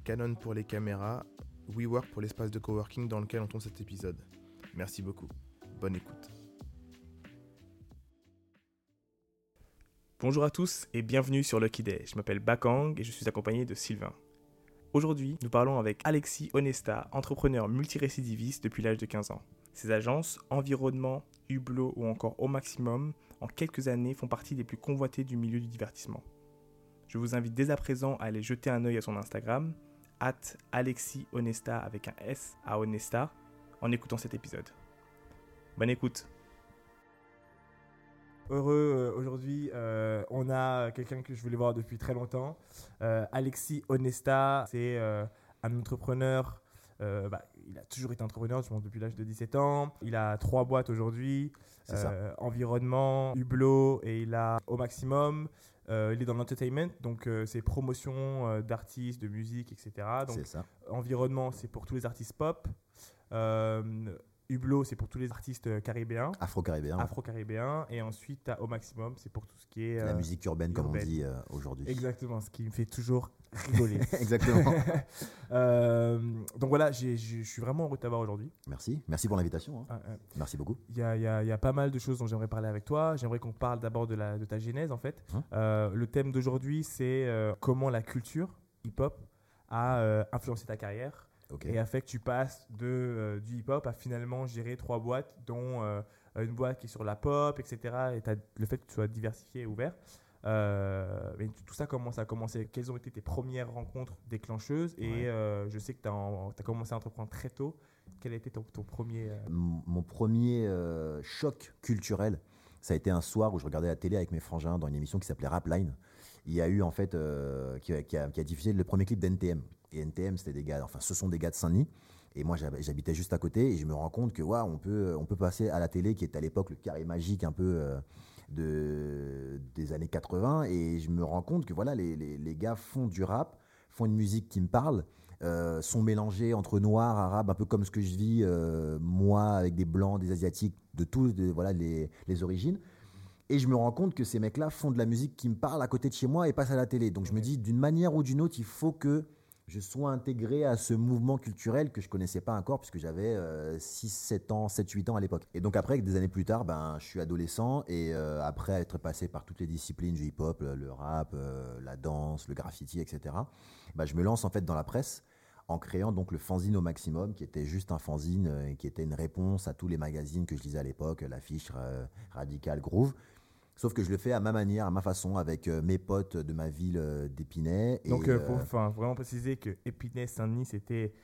Canon pour les caméras, WeWork pour l'espace de coworking dans lequel on tourne cet épisode. Merci beaucoup. Bonne écoute. Bonjour à tous et bienvenue sur Lucky Day. Je m'appelle Bakang et je suis accompagné de Sylvain. Aujourd'hui, nous parlons avec Alexis Honesta, entrepreneur multirécidiviste depuis l'âge de 15 ans. Ses agences, Environnement, Hublot ou encore Au Maximum, en quelques années font partie des plus convoités du milieu du divertissement. Je vous invite dès à présent à aller jeter un œil à son Instagram, at Alexis Honesta avec un S à Honesta, en écoutant cet épisode. Bonne écoute Heureux euh, aujourd'hui, euh, on a quelqu'un que je voulais voir depuis très longtemps. Euh, Alexis Honesta, c'est un entrepreneur bah, il a toujours été entrepreneur, je pense, depuis l'âge de 17 ans. Il a trois boîtes aujourd'hui. environnement, Hublot et il a au maximum. il est dans l'entertainment, donc c'est promotion d'artistes, de musique, etc. Donc, ça. environnement, c'est pour tous les artistes pop. Hublot, c'est pour tous les artistes euh, caribéens. Afro-caribéens. Afro-caribéens. Et ensuite, au maximum, c'est pour tout ce qui est. La euh, musique urbaine, comme on dit euh, aujourd'hui. Exactement, ce qui me fait toujours rigoler. Exactement. donc voilà, je suis vraiment heureux de t'avoir aujourd'hui. Merci. Merci pour l'invitation. Hein. Merci beaucoup. Il y, a, pas mal de choses dont j'aimerais parler avec toi. J'aimerais qu'on parle d'abord de, de ta genèse, en fait. Hein le thème d'aujourd'hui, c'est comment la culture hip-hop a influencé ta carrière et a fait que tu passes de, euh, du hip-hop à finalement gérer trois boîtes, dont euh, une boîte qui est sur la pop, etc. Et le fait que tu sois diversifié et ouvert. Euh, mais tout ça, comment ça a commencé Quelles ont été tes premières rencontres déclencheuses? Et je sais que tu as, commencé à entreprendre très tôt. Quel a été ton, ton premier. Mon premier choc culturel, ça a été un soir où je regardais la télé avec mes frangins dans une émission qui s'appelait Rapline. Il y a eu en fait, qui, a, qui, a, diffusé le premier clip d'NTM. Et NTM, c'était des gars, enfin, ce sont des gars de Saint-Denis. Et moi, j'habitais juste à côté et je me rends compte que ouais, on, peut, on peut passer à la télé, qui était à l'époque le carré magique un peu euh, de, des années 80. Et je me rends compte que voilà, les, les, gars font du rap, font une musique qui me parle, euh, sont mélangés entre noirs, arabes, un peu comme ce que je vis euh, moi avec des blancs, des asiatiques, de tous de, voilà, les, les origines. Et je me rends compte que ces mecs-là font de la musique qui me parle à côté de chez moi et passent à la télé. Donc je me dis, d'une manière ou d'une autre, il faut que je sois intégré à ce mouvement culturel que je connaissais pas encore puisque j'avais 6, euh, 7 ans, 7, 8 ans à l'époque. Et donc après, des années plus tard, ben, je suis adolescent et euh, après être passé par toutes les disciplines du hip-hop, le, rap, euh, la danse, le graffiti, etc., ben, je me lance en fait dans la presse en créant donc le fanzine au maximum, qui était juste un fanzine, qui était une réponse à tous les magazines que je lisais à l'époque, l'affiche Radical Groove. Sauf que je le fais à ma manière, à ma façon, avec euh, mes potes de ma ville euh, d'Épinay. Donc, euh, faut vraiment préciser que Épinay, Saint-Denis, c'était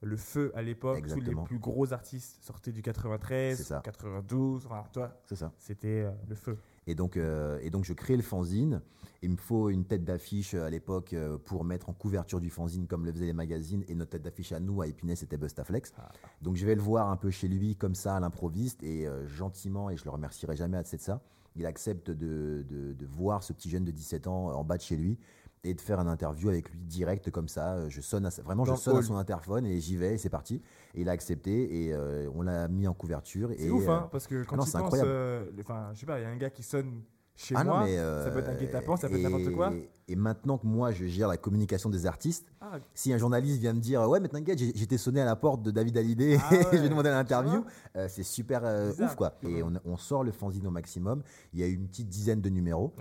le feu à l'époque. Tous les plus gros artistes sortaient du 93, 92. Enfin, toi, c'est ça. C'était le feu. Et donc, et donc, je crée le fanzine. Il me faut une tête d'affiche à l'époque pour mettre en couverture du fanzine, comme le faisaient les magazines. Et notre tête d'affiche à nous, à Épinay, c'était Bustaflex. Ah. Donc, je vais le voir un peu chez lui, comme ça, à l'improviste. Et gentiment, et je le remercierai jamais assez de ça, il accepte de, de, voir ce petit jeune de 17 ans en bas de chez lui et de faire un interview avec lui direct comme ça. Je sonne à, vraiment, je sonne à son interphone et j'y vais et c'est parti. Et il a accepté et euh, on l'a mis en couverture. C'est ouf, hein, euh, parce que quand tu penses, euh, enfin, je sais pas, il y a un gars qui sonne chez ah moi, mais ça peut être un guet-apens, ça peut être n'importe quoi. Et maintenant que moi, je gère la communication des artistes, ah, si un journaliste vient me dire Ouais, mais t'inquiète, j'étais sonné à la porte de David Hallyday, ah, ouais, j'ai demandé l'interview, c'est super ouf, quoi. Et on, on, sort le fanzine au maximum. Il y a une petite dizaine de numéros.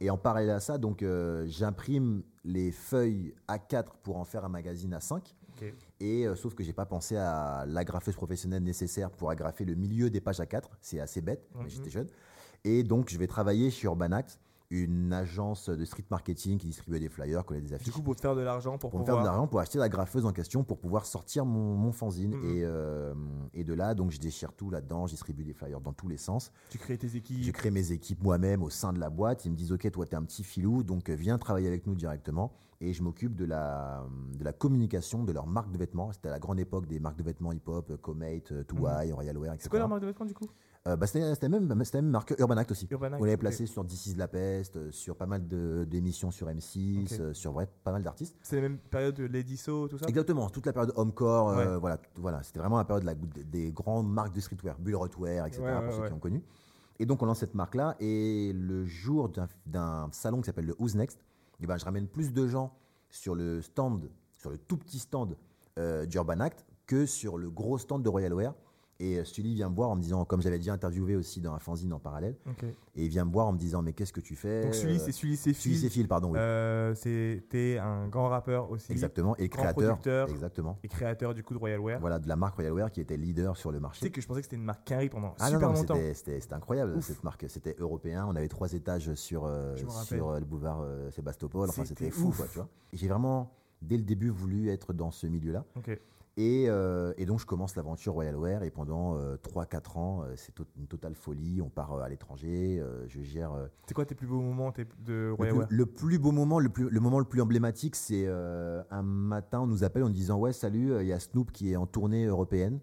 Et en parallèle à ça, donc euh, j'imprime les feuilles A4 pour en faire un magazine à 5. Et euh, sauf que j'ai pas pensé à l'agrafeuse professionnelle nécessaire pour agrafer le milieu des pages A4. C'est assez bête, mais mhm. j'étais jeune. Et donc je vais travailler chez Urbanax une agence de street marketing qui distribuait des flyers, collait des affiches. Du coup, pour te faire de l'argent, pour, pour pouvoir... faire de l'argent, pour acheter la graffeuse en question, pour pouvoir sortir mon, mon fanzine. Mhm. Et, euh, et de là, donc, je déchire tout là-dedans, je distribue des flyers dans tous les sens. Tu crées tes Je équipes. crée mes équipes moi-même au sein de la boîte. Ils me disent, OK, toi, tu es un petit filou, donc euh, viens travailler avec nous directement. Et je m'occupe de la, de la communication de leur marque de vêtements. C'était à la grande époque des marques de vêtements hip-hop, euh, Comate, euh, Tuwai, Royal Wear, etc. Mhm. C'est quoi la marque de vêtements du coup? Euh, bah, C'était même, c'était même marque Urban Act aussi. Urban Act, On l'avait placé sur DC de la Peste, euh, sur pas mal de- d'émissions sur M6, Ok. euh, sur pas mal d'artistes. C'est la même période de Lady So, tout ça? Exactement, toute la période Homecore, euh, voilà, voilà, c'était vraiment la période de la- des, des grandes marques de streetwear, Bull Rotwear, etc. Ouais, pour ceux qui ont connu. Et donc on lance cette marque-là, et le jour d'un- salon qui s'appelle le Who's Next, eh ben, je ramène plus de gens sur le stand, sur le tout petit stand d'Urban Act, que sur le gros stand de Royal Wear. Et euh, Sully vient me voir en me disant, comme j'avais déjà interviewé aussi dans un fanzine en parallèle, et il vient me voir en me disant, mais qu'est-ce que tu fais Donc Sully, Euh, c'est Sully, c'est Sully, c'est Phil. Phil, pardon, oui. Euh, C'était un grand rappeur aussi. Exactement, et grand créateur, producteur. exactement. Et créateur du coup de Royal Wear. Voilà, de la marque Royal Wear qui était leader sur le Tu marché. sais que je pensais que c'était une marque Quinry pendant Ah super non, longtemps. c'était- incroyable Ouf. cette marque. C'était européen. On avait trois étages sur, euh, sur euh, le boulevard euh, Sébastopol. Enfin, C'était fou, quoi, tu vois. J'ai vraiment, dès le début, voulu être dans ce milieu-là. Ok. Et, euh, et donc, je commence l'aventure Royal Wear. Et pendant 3-4 ans, euh, c'est to- une totale folie. On part euh, à l'étranger. euh, je gère. euh, C'est quoi tes plus beaux moments de le, Royal plus, Wear? le plus beau moment, le, plus, le moment le plus emblématique, c'est euh, un matin, on nous appelle en disant Ouais, salut, euh, il y a Snoop qui est en tournée européenne.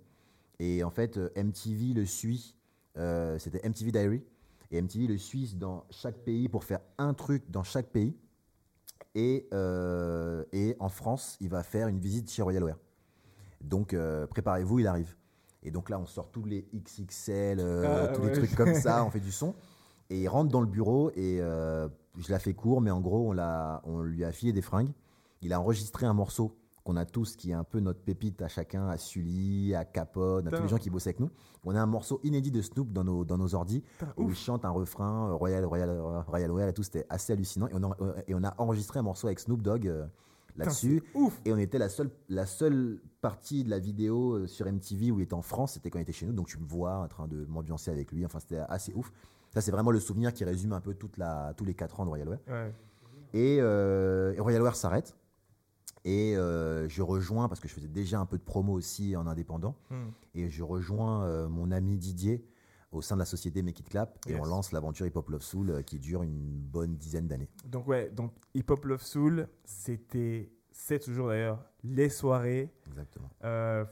Et en fait, euh, MTV le suit. euh, C'était MTV Diary. Et MTV le suit dans chaque pays pour faire un truc dans chaque pays. Et, euh, et en France, il va faire une visite chez Royal Wear. Donc, euh, préparez-vous, il arrive. Et donc là, on sort tous les XXL, euh, Ah, tous ouais. les trucs comme ça, on fait du son. Et il rentre dans le bureau et euh, je la fais court, mais en gros, on, l'a- on lui a filé des fringues. Il a enregistré un morceau qu'on a tous, qui est un peu notre pépite à chacun, à Sully, à Capone, à tous les gens qui bossent avec nous. On a un morceau inédit de Snoop dans nos, dans nos ordis où ouf. il chante un refrain Royal, Royal, Royal Wear et tout. C'était assez hallucinant. Et on, a, et on a enregistré un morceau avec Snoop Dogg là-dessus. Et on était la seule, la seule partie de la vidéo euh, sur MTV où il était en France, c'était quand il était chez nous. Donc tu me vois en train de m'ambiancer avec lui. Enfin, c'était assez ouf. Ça, c'est vraiment le souvenir qui résume un peu toute la, tous les 4 ans de Royal Wear. Ouais. Et, euh, et Royal Wear s'arrête. Et euh, je rejoins, parce que je faisais déjà un peu de promo aussi en indépendant, Hmm. et je rejoins euh, mon ami Didier au sein de la société Make It Clap. Et Yes. on lance l'aventure Hip Hop Love Soul euh, qui dure une bonne dizaine d'années. Donc ouais, donc Hip Hop Love Soul, c'était, c'est toujours d'ailleurs les soirées. Exactement. Euh,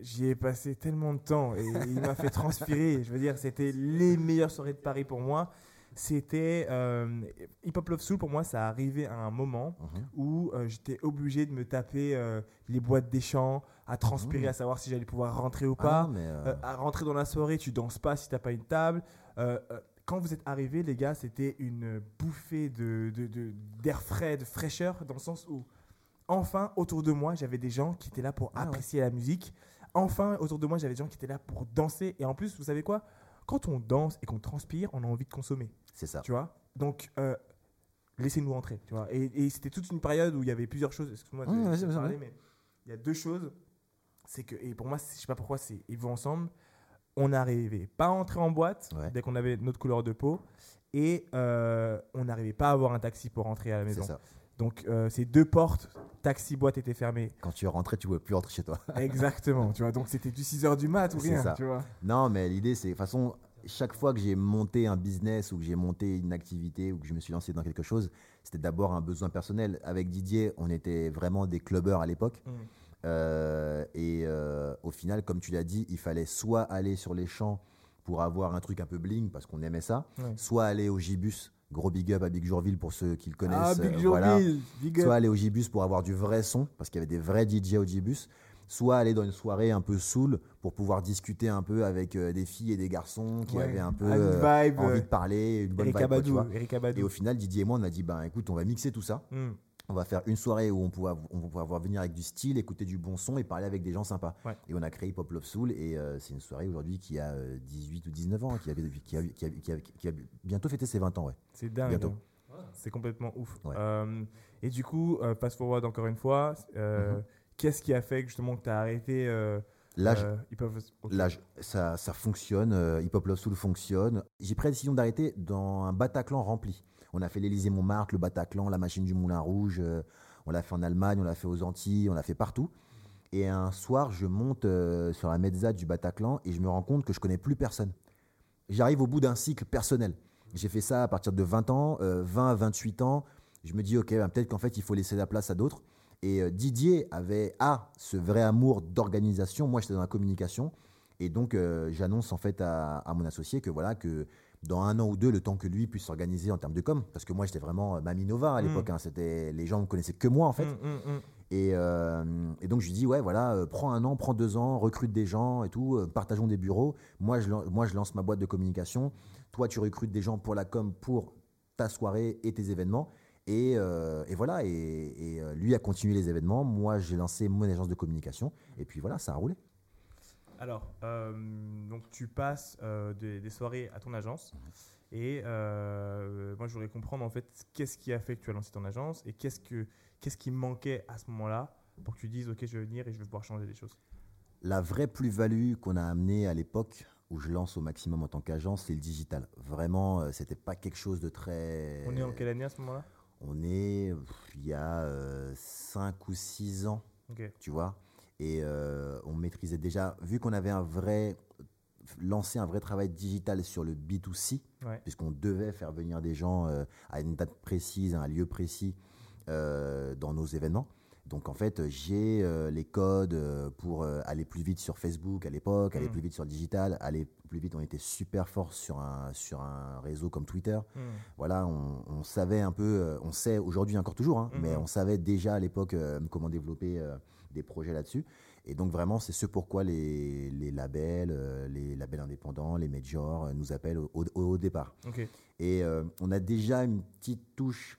J'y ai passé tellement de temps et il m'a fait transpirer. Je veux dire, c'était les meilleures soirées de Paris pour moi. C'était euh, Hip Hop Love Soul pour moi, ça arrivait à un moment Mhm. où euh, j'étais obligé de me taper euh, les boîtes des champs, à transpirer, Mhm. à savoir si j'allais pouvoir rentrer ou Ah, pas. mais, à rentrer dans la soirée, tu danses pas si t'as pas une table. Quand vous êtes arrivés, les gars, c'était une bouffée de, d'air frais, de fraîcheur, dans le sens où, enfin, autour de moi, j'avais des gens qui étaient là pour Ah ouais. apprécier la musique. Enfin, autour de moi, j'avais des gens qui étaient là pour danser. Et en plus, vous savez quoi? Quand on danse et qu'on transpire, on a envie de consommer, c'est ça. tu vois? Donc, euh, laissez-nous entrer, tu vois. Et, et c'était toute une période où il y avait plusieurs choses. Excuse-moi de, Mmh, vas-y, parler, vas-y. mais il y a deux choses. C'est que, et pour moi, c'est- je sais pas pourquoi, c'est ils vont ensemble. On n'arrivait pas à entrer en boîte Ouais. dès qu'on avait notre couleur de peau. Et euh, on n'arrivait pas à avoir un taxi pour rentrer à la C'est maison. ça. Donc, euh, ces deux portes, taxi, boîte étaient fermées. Quand tu rentrais, tu ne pouvais plus rentrer chez toi. Exactement, tu vois. Donc, c'était du 6h du mat ou C'est rien, ça. tu vois. Non, mais l'idée, c'est, de toute façon, chaque fois que j'ai monté un business ou que j'ai monté une activité ou que je me suis lancé dans quelque chose, c'était d'abord un besoin personnel. Avec Didier, on était vraiment des clubbers à l'époque. Mm. Euh, et euh, au final, comme tu l'as dit, il fallait soit aller sur les champs pour avoir un truc un peu bling parce qu'on aimait ça, Ouais. soit aller au Gibus, gros big up à Big Jourville pour ceux qui le connaissent. Ah, euh, Big voilà. Jourville, big up. Soit aller au Gibus pour avoir du vrai son, parce qu'il y avait des vrais DJ au Gibus. Soit aller dans une soirée un peu saoul pour pouvoir discuter un peu avec euh, des filles et des garçons qui Ouais. avaient un peu euh, vibe, envie euh, de parler, une bonne Eric vibe. quoi, Abadou. Eric. Et au final, Didier et moi, on a dit, ben écoute, on va mixer tout ça. Mm. On va faire une soirée où on av- on va pouvoir venir avec du style, écouter du bon son et parler avec des gens sympas. Ouais. Et on a créé Pop Love Soul et euh, c'est une soirée aujourd'hui qui a euh, 18 ou 19 ans, qui, a, qui, a, qui, a, qui a bientôt fêté ses 20 ans. Ouais. C'est dingue. Bientôt. hein. C'est complètement ouf. Ouais. Euh, et du coup, euh, forward encore une fois, Mhm. Qu'est-ce qui a fait que justement que tu as arrêté euh, euh, ça, ça fonctionne, euh, Hip Hop Love Soul fonctionne. J'ai pris la décision d'arrêter dans un Bataclan rempli. On a fait l'Élysée Montmartre, le Bataclan, la machine du Moulin Rouge. euh, on l'a fait en Allemagne, on l'a fait aux Antilles, on l'a fait partout. Et un soir, je monte euh, sur la mezza du Bataclan et je me rends compte que je connais plus personne. J'arrive au bout d'un cycle personnel. J'ai fait ça à partir de 20 ans, euh, 20 à 28 ans. Je me dis, ok, ben, peut-être qu'en fait, il faut laisser la place à d'autres. Et euh, Didier avait A, ce vrai amour d'organisation. Moi, j'étais dans la communication. Et donc, euh, j'annonce en fait à, à mon associé que voilà, que dans un an ou deux, le temps que lui puisse s'organiser en termes de com, parce que moi, j'étais vraiment euh, Mamie Nova à l'époque. hein, c'était les gens ne connaissaient que moi en fait. Mm, mm, mm. Et, euh, et donc je lui dis ouais voilà euh, prends un an, prends deux ans, recrute des gens et tout, partageons des bureaux. Moi je, moi je lance ma boîte de communication. Toi tu recrutes des gens pour la com, pour ta soirée et tes événements. Et, euh, et voilà et, et, euh, lui a continué les événements. Moi j'ai lancé mon agence de communication et puis voilà ça a roulé. Alors, euh, donc tu passes euh, des, des soirées à ton agence. Et euh, moi, je voudrais comprendre en fait qu'est-ce qui a fait que tu as lancé ton agence et qu'est-ce, que, qu'est-ce qui manquait à ce moment-là pour que tu dises Ok, je vais venir et je vais pouvoir changer des choses? La vraie plus-value qu'on a amenée à l'époque où je lance au maximum en tant qu'agence, c'est le digital. Vraiment, c'était pas quelque chose de très. On est en quelle année à ce moment-là? On est pff, il y a 5 ou 6 ans. Tu vois. Et euh, on maîtrisait déjà, vu qu'on avait un vrai, lancé un vrai travail digital sur le B2C, Ouais. puisqu'on devait faire venir des gens euh, à une date précise, à un lieu précis euh, dans nos événements. Donc en fait, j'ai euh, les codes euh, pour euh, aller plus vite sur Facebook à l'époque, aller Mm. plus vite sur le digital, aller plus vite. On était super fort sur un, sur un réseau comme Twitter Mm. voilà, on, on savait un peu, euh, on sait aujourd'hui encore toujours, hein, mais Mhm. on savait déjà à l'époque euh, comment développer euh, des projets là-dessus. Et donc vraiment, c'est ce pourquoi les, les labels, euh, les labels indépendants, les majors euh, nous appellent au, au- au départ. Et euh, on a déjà une petite touche.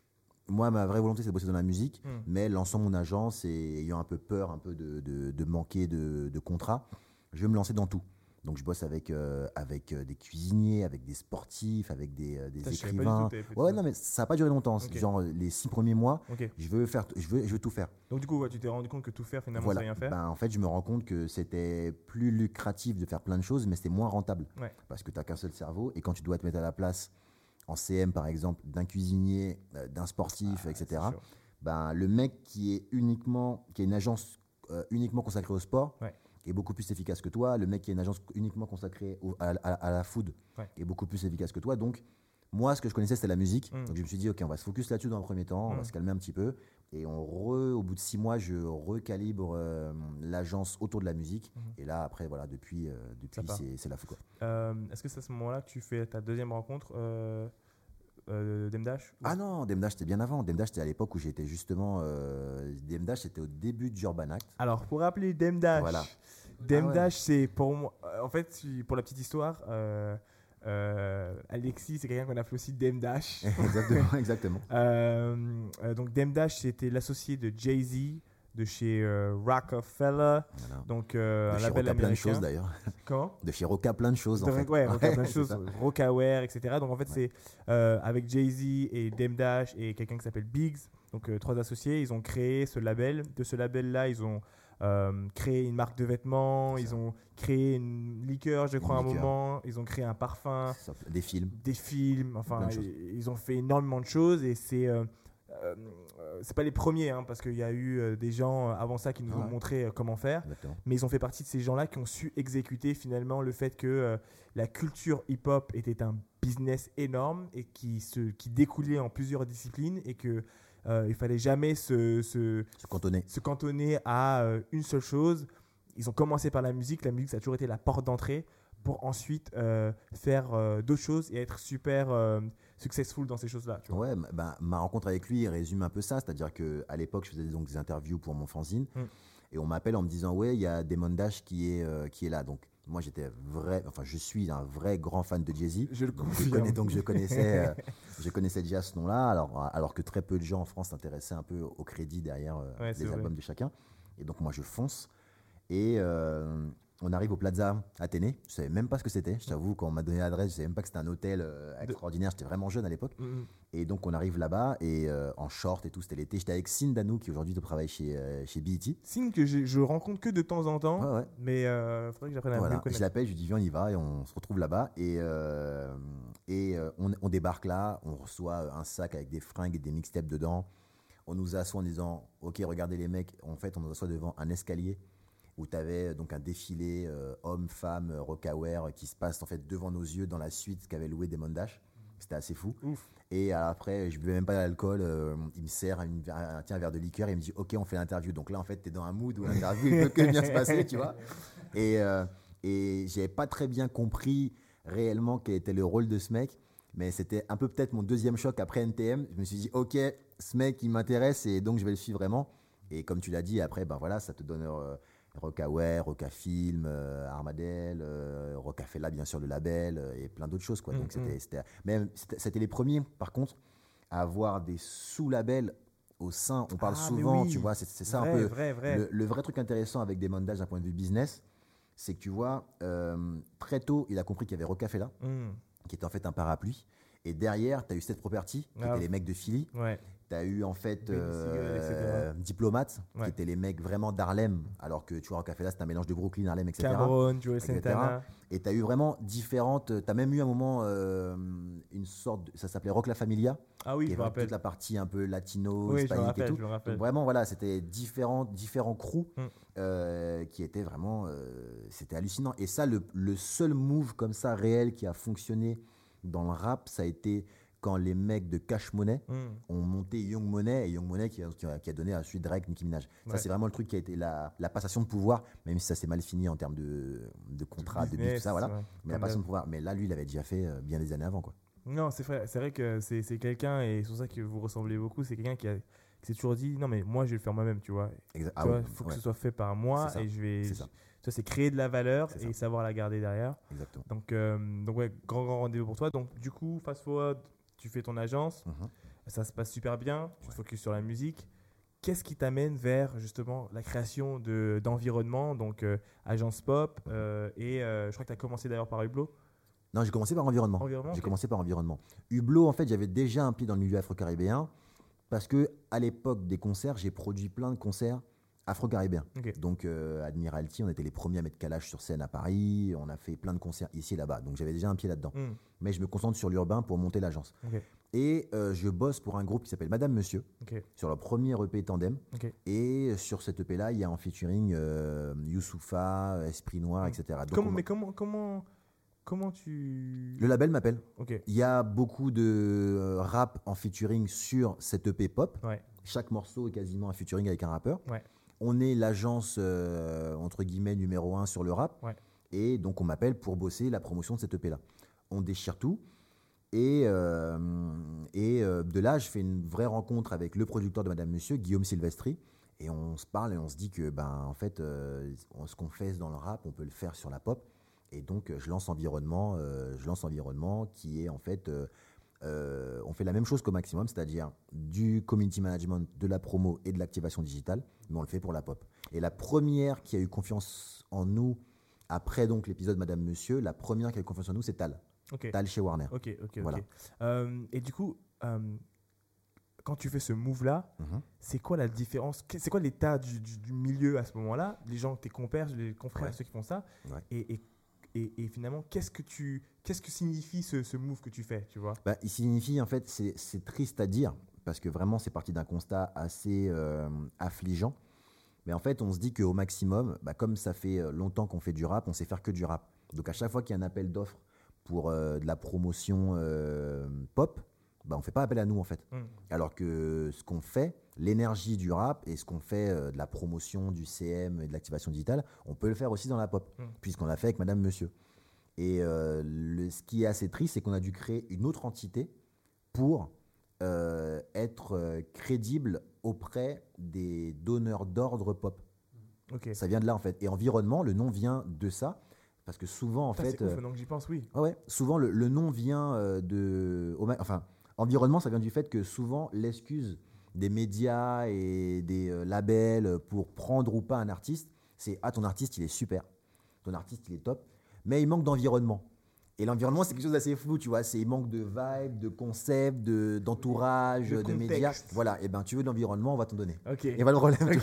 Moi, ma vraie volonté, c'est de bosser dans la musique, Mm. mais lançant mon agence et ayant un peu peur un peu de, de- de manquer de, de contrats, je vais me lancer dans tout. Donc je bosse avec, euh, avec euh, des cuisiniers, avec des sportifs, avec des, euh, des Ça, tout écrivains. Ouais, ça. non, mais ça n'a pas duré longtemps. Ok. Genre les six premiers mois, je veux, faire, je veux, je veux tout faire. Donc, du coup, ouais, tu t'es rendu compte que tout faire, finalement, voilà. c'est rien faire. Ben, en fait, je me rends compte que c'était plus lucratif de faire plein de choses, mais c'était moins rentable. Ouais. Parce que tu n'as qu'un seul cerveau. Et quand tu dois te mettre à la place en CM, par exemple, d'un cuisinier, euh, d'un sportif, Ah, etc., ben, le mec qui est uniquement, qui a une agence euh, uniquement consacrée au sport Ouais. est beaucoup plus efficace que toi. Le mec qui a une agence uniquement consacrée au- à, à- à la food Ouais. est beaucoup plus efficace que toi. Donc, moi, ce que je connaissais, c'était la musique. Mm. Donc, je me suis dit, OK, on va se focus là-dessus dans un premier temps, on va Mm. se calmer un petit peu. Et on re, au bout de six mois, je recalibre euh, l'agence autour de la musique. Mhm. Et là, après, voilà, depuis, euh, depuis c'est la fou. Euh, Est-ce que c'est à ce moment-là que tu fais ta deuxième rencontre d'Emdash Ah non, Demdash, c'était bien avant. Demdash, c'était à l'époque où j'étais justement. Demdash, c'était au début d'Urban Act. Alors, pour rappeler Demdash, Voilà. Demdash, c'est pour moi. En fait, pour la petite histoire, euh, Alexis, c'est quelqu'un qu'on appelle aussi Demdash. exactement, exactement. Euh, euh, donc, Demdash, c'était l'associé de Jay-Z de chez euh, Rockefeller. Voilà. Donc, euh, de un chez label Roca, plein de choses d'ailleurs. Comment? De chez Roca, plein de choses. En Donc, fait. ouais, Roca, plein de choses. Rockaware, etc. Donc en fait, c'est euh, avec Jay-Z et Demdash et quelqu'un qui s'appelle Biggs, donc trois associés, ils ont créé ce label. De ce label-là, ils ont euh, créé une marque de vêtements, ils ont créé une liqueur, je crois, à un liqueur. moment, ils ont créé un parfum, Des films. des films, enfin, de ils, ils ont fait énormément de choses et c'est. euh, euh, c'est pas les premiers, hein, parce qu'il y a eu euh, des gens avant ça qui nous ont montré comment faire mais ils ont fait partie de ces gens-là qui ont su exécuter finalement le fait que la culture hip-hop était un business énorme et qui, se, qui découlait en plusieurs disciplines et que euh, il fallait jamais se, se, Se cantonner. se cantonner à euh, une seule chose. Ils ont commencé par la musique, la musique ça a toujours été la porte d'entrée pour ensuite euh, faire euh, d'autres choses et être super euh, successful dans ces choses-là. Ouais, ma- bah, ma rencontre avec lui résume un peu ça. C'est-à-dire qu'à l'époque, je faisais donc des interviews pour mon fanzine. Mm. Et on m'appelle en me disant Ouais, il y a Damon Dash qui est, qui est là. Donc, moi, j'étais vrai, enfin, je suis un vrai grand fan de Jay-Z. Je le Donc, je confirme. connais, donc, je connaissais, je connaissais déjà ce nom-là, alors, alors que très peu de gens en France s'intéressaient un peu au crédit derrière euh, Ouais, les vrai. albums de chacun. Et donc, moi, je fonce. Et, euh, on arrive au Plaza Athénée. Je savais même pas ce que c'était. Je t'avoue, quand on m'a donné l'adresse, je savais même pas que c'était un hôtel euh, extraordinaire. J'étais vraiment jeune à l'époque. Mhm. Et donc, on arrive là-bas et euh, en short et tout, c'était l'été. J'étais avec Sin Danou, qui aujourd'hui travaille chez, euh, chez BET. Signe que je rencontre que de temps en temps, Ouais, ouais. mais il faudrait que j'apprenne à Voilà. le Je connaître. l'appelle, je lui dis viens, on y va et on se retrouve là-bas. Et, euh, et euh, on, on débarque là, on reçoit un sac avec des fringues et des mixtapes dedans. On nous assoit en disant ok, regardez les mecs. En fait, on nous assoit devant un escalier où tu avais donc un défilé euh, hommes-femmes, euh, rockaware qui se passe en fait devant nos yeux dans la suite qu'avait loué Demon Dash. C'était assez fou. Ouf. Et après, je buvais même pas d'alcool. euh, il me sert une- un, tiens, un verre de liqueur et il me dit Ok, on fait l'interview. Donc là, en fait, tu es dans un mood où l'interview il peut que bien se passer, tu vois. Et, euh, et j'avais pas très bien compris réellement quel était le rôle de ce mec. Mais c'était un peu peut-être mon deuxième choc après NTM. Je me suis dit Ok, ce mec, il m'intéresse et donc je vais le suivre vraiment. Et comme tu l'as dit, après, ben voilà, ça te donne. Euh, Rockaware, Rockafilm, euh, Armadale, euh, Rockafella, bien sûr, le label, euh, et plein d'autres choses. Quoi. Donc, Mm, c'était, c'était, même, c'était, les premiers, par contre, à avoir des sous-labels au sein. On parle Ah, souvent, oui. tu vois, c'est, ça vrai, un peu. Vrai, vrai. Le, le vrai truc intéressant avec Damon Dash d'un point de vue business, c'est que tu vois, euh, très tôt, il a compris qu'il y avait Rocafella, Hmm. qui était en fait un parapluie. Et derrière, tu as eu cette Property, qui Ah. étaient les mecs de Philly. Ouais. Tu as eu en fait euh, Diplomate, Ouais. qui étaient les mecs vraiment d'Harlem, alors que tu vois, Rocafella, c'était un mélange de Brooklyn, Harlem, etc. Cameron, Joe etc. Santana. Et tu as eu vraiment différentes. Tu as même eu un moment, euh, une sorte. de- ça s'appelait Rock La Familia, Ah oui, qui je me rappelle. toute la partie un peu latino, Oui, hispanique et rappelle, tout. rappelle. Donc vraiment, voilà, c'était différents, différents crews Mm. euh, qui étaient vraiment. c'était hallucinant. Et ça, le, le seul move comme ça réel qui a fonctionné dans le rap, ça a été quand les mecs de Cash Money Hmm. ont monté Young Money et Young Money qui a, qui a- qui a donné ensuite Drake, Nicki Minaj. Ça, Ouais. c'est vraiment le truc qui a été la, la passation de pouvoir, même si ça s'est mal fini en termes de, de contrat, de bif, tout Business, ça, voilà. Mais la passation de pouvoir. Mais là, lui, il avait déjà fait euh, bien des années avant, quoi. Non, c'est vrai, c'est vrai que c'est c'est quelqu'un, et c'est pour ça que vous ressemblez beaucoup, c'est quelqu'un qui, a- s'est toujours dit non, mais moi je vais le faire moi-même, tu vois. Ah ouais, il faut que ce soit fait par moi C'est ça, et je vais. c'est ça. Vois, c'est créer de la valeur C'est et ça. savoir la garder derrière. exactement. Donc, euh, donc ouais, grand, grand rendez-vous pour toi. Donc, du coup, fast forward, tu fais ton agence, Mhm. ça se passe super bien, tu te focuses sur la musique. Qu'est-ce qui t'amène vers justement la création de- d'environnement, donc euh, agence pop, euh, et euh, je crois que tu as commencé d'ailleurs par Hublot. Non, j'ai commencé par environnement. Environnement, J'ai commencé par environnement. Hublot, en fait, j'avais déjà un pied dans le milieu afro-caribéen parce que à l'époque des concerts, j'ai produit plein de concerts afro-caribéens. Ok. Donc, euh, Admiralty, on était les premiers à mettre calage sur scène à Paris. On a fait plein de concerts ici et là-bas. Donc, j'avais déjà un pied là-dedans. Hmm, Mais je me concentre sur l'urbain pour monter l'agence. Et euh, je bosse pour un groupe qui s'appelle Madame Monsieur sur leur premier EP Tandem. Et sur cet EP-là, il y a en featuring euh, Youssoufa, Esprit Noir, etc. Donc, Comment, on- mais comment, comment, comment tu. Le label m'appelle. Il y a beaucoup de euh, rap en featuring sur cet EP pop. ouais, Chaque morceau est quasiment un featuring avec un rappeur. Ouais. On est l'agence, euh, entre guillemets, numéro un sur le rap. Ouais. Et donc, on m'appelle pour bosser la promotion de cet EP-là. On déchire tout. Et, euh, et euh, de là, je fais une vraie rencontre avec le producteur de Madame Monsieur, Guillaume Silvestri. Et on se parle et on se dit que, ben, en fait, on- ce qu'on fait dans le rap, on peut le faire sur la pop. Et donc, je lance environnement, je lance environnement qui est en fait, euh, on fait la même chose qu'au maximum, c'est-à-dire du community management, de la promo et de l'activation digitale, mais on le fait pour la pop. Et la première qui a eu confiance en nous après donc l'épisode Madame Monsieur, la première qui a eu confiance en nous, c'est Tal. Tal chez Warner. Ok, ok, Voilà. Euh, et du coup, euh, quand tu fais ce move-là, Mhm. c'est quoi la différence? C'est quoi l'état du, du- du milieu à ce moment-là? Les gens, tes compères, les confrères, Ouais. ceux qui font ça? Ouais. et, et, et, finalement, qu'est-ce que tu, qu'est-ce que signifie ce, ce move que tu fais Tu vois? Bah, il signifie, en fait, c'est triste à dire, parce que vraiment, c'est parti d'un constat assez euh, affligeant. Mais en fait, on se dit qu'au maximum, bah, comme ça fait euh, longtemps qu'on fait du rap, on sait faire que du rap. Donc à chaque fois qu'il y a un appel d'offres pour euh, de la promotion pop, bah, on fait pas appel à nous, en fait. Hmm. Alors que ce qu'on fait, l'énergie du rap et ce qu'on fait euh, de la promotion, du CM et de l'activation digitale, on peut le faire aussi dans la pop, Mm. puisqu'on l'a fait avec Madame Monsieur. Et euh, le- ce qui est assez triste, c'est qu'on a dû créer une autre entité pour euh, être crédible auprès des donneurs d'ordre pop. Ok. Ça vient de là en fait. Et environnement, le nom vient de ça, parce que souvent en Putain, fait, c'est ouf, maintenant que j'y pense, oui. ah ouais, souvent le, le nom vient de, enfin, environnement, ça vient du fait que souvent l'excuse des médias et des euh, labels pour prendre ou pas un artiste, c'est ah ton artiste il est super. ton artiste il est top, mais il manque d'environnement. Et l'environnement, c'est quelque chose d'assez flou, tu vois. C'est il manque de vibe, de concept, de d'entourage, De de, médias. Voilà. Et ben, tu veux de l'environnement, on va t'en donner. Ok. Et voilà le problème.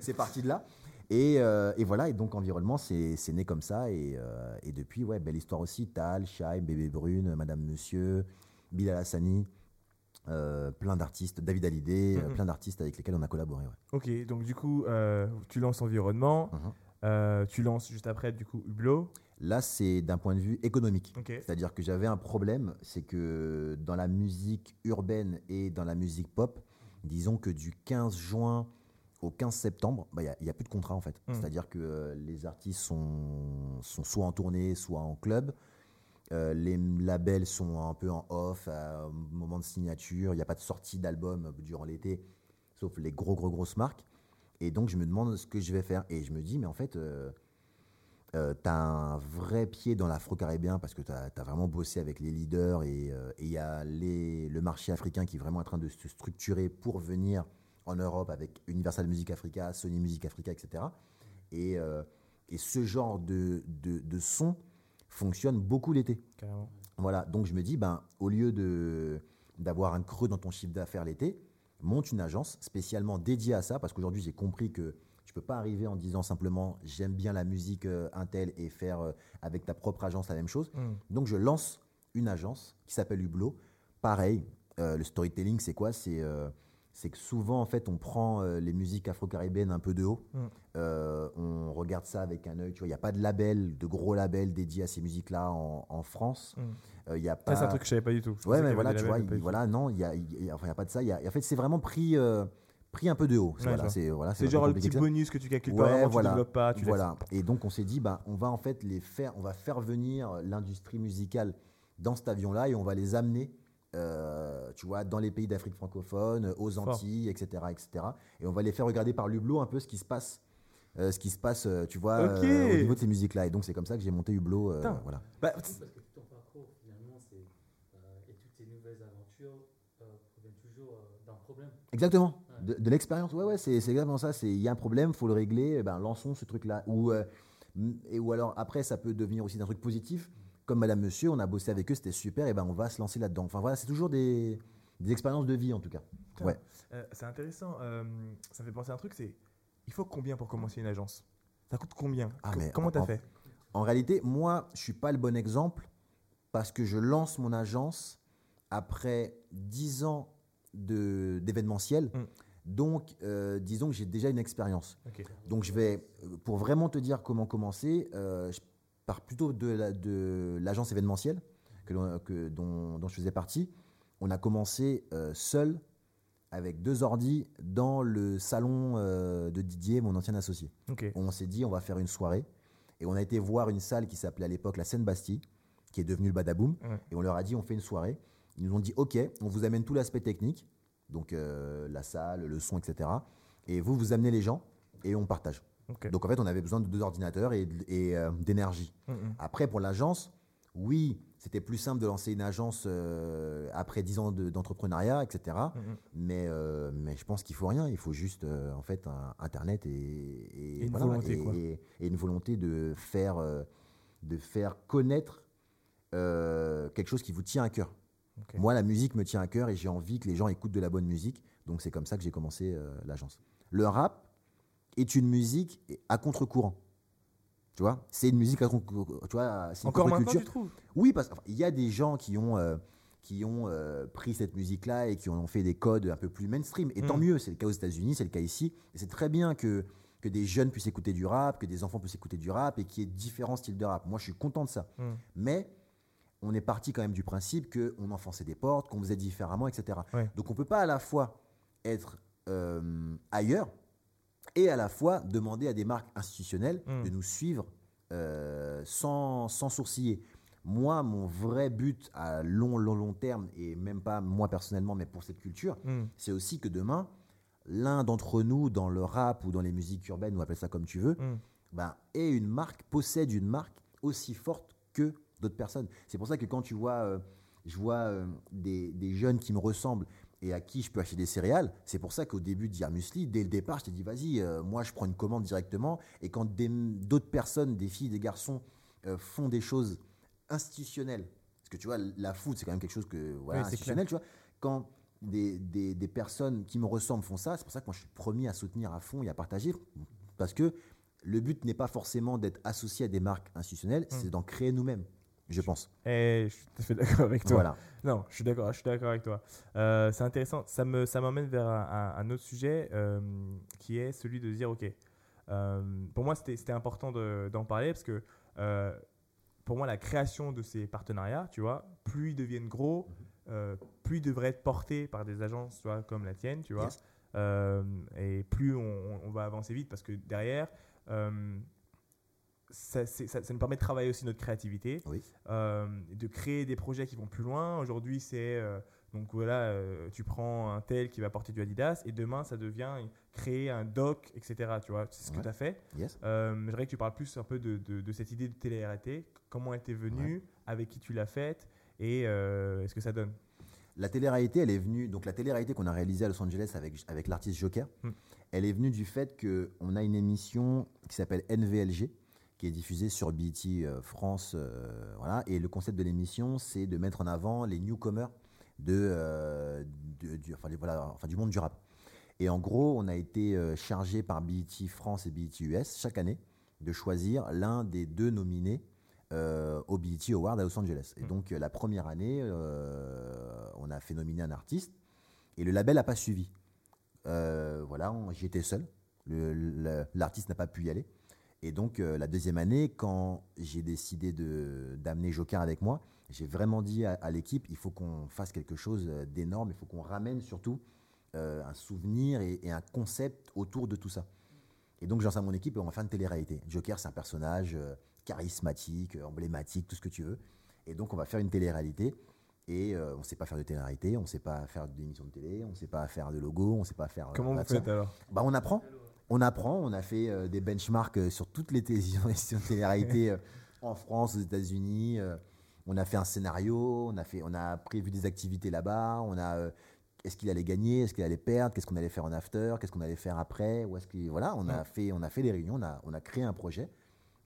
c'est- parti de là. Et, euh, et voilà. Et donc environnement, c'est c'est né comme ça. Et, euh, et depuis, ouais, belle histoire aussi. Tal, Shai, Bébé Brune, Madame Monsieur, Bilal Hassani, euh, plein d'artistes, David Hallyday, euh, Mhm. plein d'artistes avec lesquels on a collaboré. ouais. Ok, donc du coup, euh, tu lances Environnement, Mhm. euh, tu lances juste après, du coup, Hublot. Là, c'est d'un point de vue économique. C'est-à-dire que j'avais un problème, c'est que dans la musique urbaine et dans la musique pop, disons que du 15 juin au 15 septembre, bah, il n'y a, plus de contrat en fait. Mm. C'est-à-dire que les artistes sont, sont soit en tournée, soit en club. Euh, les labels sont un peu en off au moment de signature. Il n'y a pas de sortie d'album durant l'été, sauf les gros, gros, grosses marques. Et donc, je me demande ce que je vais faire. Et je me dis, mais en fait, euh, euh, tu as un vrai pied dans l'afro-caribéen parce que tu as, vraiment bossé avec les leaders et euh, il y a le marché africain qui est vraiment en train de se structurer pour venir en Europe avec Universal Music Africa, Sony Music Africa, etc. Et, euh, ce genre de son fonctionne beaucoup l'été. Voilà, donc je me dis, ben, au lieu de, d'avoir un creux dans ton chiffre d'affaires l'été, monte une agence spécialement dédiée à ça, parce qu'aujourd'hui j'ai compris que tu peux pas arriver en disant simplement j'aime bien la musique euh, Intel et faire euh, avec ta propre agence la même chose. Mm. Donc je lance une agence qui s'appelle Hublot. Pareil, euh, le storytelling c'est quoi? C'est euh, c'est que souvent en fait on prend euh, les musiques afro-caribéennes un peu de haut. Mm. Euh, on regarde ça avec un œil. Tu vois, il n'y a pas de label, de gros label dédié à ces musiques-là en, en France. Mm. Euh, y a pas. c'est un truc que je savais pas du tout. Je Ouais, mais voilà, tu labels, vois, voilà, non, il y a, y a- enfin, a pas de ça. y a- en fait, c'est vraiment pris, pris un peu de haut. voilà, c'est voilà, C'est pas genre le petit que bonus que tu calcules pas Ouais, vraiment, voilà. tu développes pas, tu laisses. Voilà. Et donc on s'est dit, bah, on va en fait les faire, on va faire venir l'industrie musicale dans cet avion-là et on va les amener, euh, tu vois, dans les pays d'Afrique francophone, aux Fort. Antilles, etc., etc. Et on va les faire regarder par Hublot un peu ce qui se passe. euh, ce qui se passe, euh, tu vois, euh, au niveau de ces musiques-là. Et donc, c'est comme ça que j'ai monté Hublot. euh, voilà. Bah, Parce que tout ton parcours, finalement, c'est. euh, et toutes tes nouvelles aventures euh, proviennent toujours euh, d'un problème. Exactement. Ouais. De, de l'expérience. Ouais, ouais, c'est exactement ça. C'est il y a un problème, faut le régler. eh ben, lançons ce truc-là. Ou euh, et ou alors après, ça peut devenir aussi d'un truc positif. Comme Madame Monsieur, on a bossé avec eux, c'était super. Et ben, on va se lancer là-dedans. Enfin voilà, c'est toujours des, des expériences de vie en tout cas. Putain. Ouais. euh, c'est intéressant. euh, ça me fait penser à un truc, c'est il faut combien pour commencer une agence? Ça coûte combien? Ah, mais Comment en- t'as fait? En réalité, moi, je suis pas le bon exemple parce que je lance mon agence après 10 ans de- d'événementiel. Mm. Donc, euh, disons que j'ai déjà une expérience. Donc je vais, pour vraiment te dire comment commencer, je pars plutôt de la- de l'agence événementielle que dont, dont je faisais partie. On a commencé euh, seul avec deux ordis dans le salon euh, de Didier, mon ancien associé. On s'est dit on va faire une soirée et on a été voir une salle qui s'appelait à l'époque la Seine-Bastille, qui est devenue le Badaboom. Ouais. Et on leur a dit on fait une soirée. Ils nous ont dit ok, on vous amène tout l'aspect technique, donc euh, la salle, le son, etc. Et vous, vous amenez les gens et on partage. Donc en fait, on avait besoin de deux ordinateurs et, euh, d'énergie. Mm, mm. Après, pour l'agence, oui, c'était plus simple de lancer une agence euh, après 10 ans de- d'entrepreneuriat, etc. Mm. Mais, euh, mais je pense qu'il faut rien. Il faut juste en fait un Internet et, et, Et une voilà, volonté, et, quoi. et- et une volonté de faire, de faire connaître quelque chose qui vous tient à cœur. Moi, la musique me tient à cœur et j'ai envie que les gens écoutent de la bonne musique. Donc c'est comme ça que j'ai commencé l'agence. Le rap est une musique à contre-courant. Tu vois, c'est une musique à contre-courant. Tu vois, c'est une Encore maintenant, contre-culture. tu trouves? Oui, parce qu'il y a des gens qui ont, euh, qui ont euh, pris cette musique-là et qui ont fait des codes un peu plus mainstream. Et tant Mm. mieux, c'est le cas aux États-Unis, c'est le cas ici. Et c'est très bien que, que des jeunes puissent écouter du rap, que des enfants puissent écouter du rap et qu'il y ait différents styles de rap. Moi, je suis content de ça. Mm. Mais on est parti quand même du principe qu'on enfonçait des portes, qu'on faisait différemment, etc. Ouais. Donc on ne peut pas à la fois être euh, ailleurs et à la fois demander à des marques institutionnelles Mm. de nous suivre euh, sans, sans sourciller. Moi, mon vrai but à long, long, long terme, et même pas moi personnellement, mais pour cette culture, Mm. c'est aussi que demain, l'un d'entre nous, dans le rap ou dans les musiques urbaines, ou appelle ça comme tu veux, Mm. ben, ait une marque, possède une marque aussi forte que d'autres personnes. C'est pour ça que quand tu vois, euh, je vois euh, des, des jeunes qui me ressemblent et à qui je peux acheter des céréales. C'est pour ça qu'au début de Musli, dès le départ, je t'ai dit, vas-y, euh, moi, je prends une commande directement. Et quand d'autres personnes, des filles, des garçons, euh, font des choses institutionnelles, parce que tu vois, la food, c'est quand même quelque chose que, voilà, Oui, institutionnel, tu vois. Quand des, des- des personnes qui me ressemblent font ça, c'est pour ça que moi, je suis le premier à soutenir à fond et à partager. Parce que le but n'est pas forcément d'être associé à des marques institutionnelles, c'est d'en créer nous-mêmes, je pense. Et je suis tout à fait d'accord avec toi. Voilà. Non, je suis d'accord, je suis d'accord avec toi. Euh, c'est intéressant. Ça me, ça m'emmène vers un, autre sujet euh, qui est celui de dire, ok, euh, pour moi c'était, c'était important de- d'en parler parce que pour moi la création de ces partenariats, tu vois, plus ils deviennent gros, euh, plus ils devraient être portés par des agences, tu vois, comme la tienne, tu vois, Yes. Et plus on, on va avancer vite parce que derrière. Ça, c'est- ça- ça nous permet de travailler aussi notre créativité, Oui. euh, de créer des projets qui vont plus loin. Aujourd'hui, c'est euh, donc voilà, euh, tu prends un tel qui va porter du Adidas et demain, ça devient créer un doc, etc. Tu vois, c'est ce que tu as fait. Yes. Euh, J'aimerais que tu parles plus un peu de, de- de cette idée de télé-RT, comment elle t'est venue, avec qui tu l'as faite? Et est-ce que ça donne? La télé-réalité, elle est venue. Donc, la télé-réalité qu'on a réalisée à Los Angeles avec, avec l'artiste Joker, Hmm. elle est venue du fait qu'on a une émission qui s'appelle NVLG, qui est diffusée sur BET euh, France. euh, voilà. Et le concept de l'émission, c'est de mettre en avant les newcomers de, euh, de- du, enfin, les- voilà, enfin, du monde du rap. Et en gros, on a été chargé par BET France et BET US chaque année de choisir l'un des deux nominés euh, au BET Award à Los Angeles. Et Mm. donc, la première année, euh, on a fait nominer un artiste et le label n'a pas suivi. Euh, voilà, j'y étais seul. L'artiste n'a pas pu y aller. Et donc, euh, la deuxième année, quand j'ai décidé d'amener Joker avec moi, j'ai vraiment dit à, à l'équipe il faut qu'on fasse quelque chose euh, d'énorme, il faut qu'on ramène surtout euh, un souvenir et, et un concept autour de tout ça. Et donc, j'ai lancé à mon équipe et on va faire une télé-réalité. Joker, c'est un personnage euh, charismatique, emblématique, tout ce que tu veux. Et donc, on va faire une télé-réalité. Et on ne sait pas faire de télé-réalité, on ne sait pas faire d'émissions de télé, on ne sait pas faire de logo, on ne sait pas faire. Comment vous faites alors? Bah, on apprend. On apprend. On a fait euh, des benchmarks euh, sur toutes les télévisions émissions de télé-réalité euh, en France, aux États-Unis. euh, on a fait un scénario. On a, fait, on a prévu des activités là-bas. On a. est-ce qu'il allait gagner Est-ce qu'il allait perdre Qu'est-ce qu'on allait faire en after Qu'est-ce qu'on allait faire après Ou est-ce qu'il- voilà, on a fait, on a fait des réunions. On a, on a créé un projet.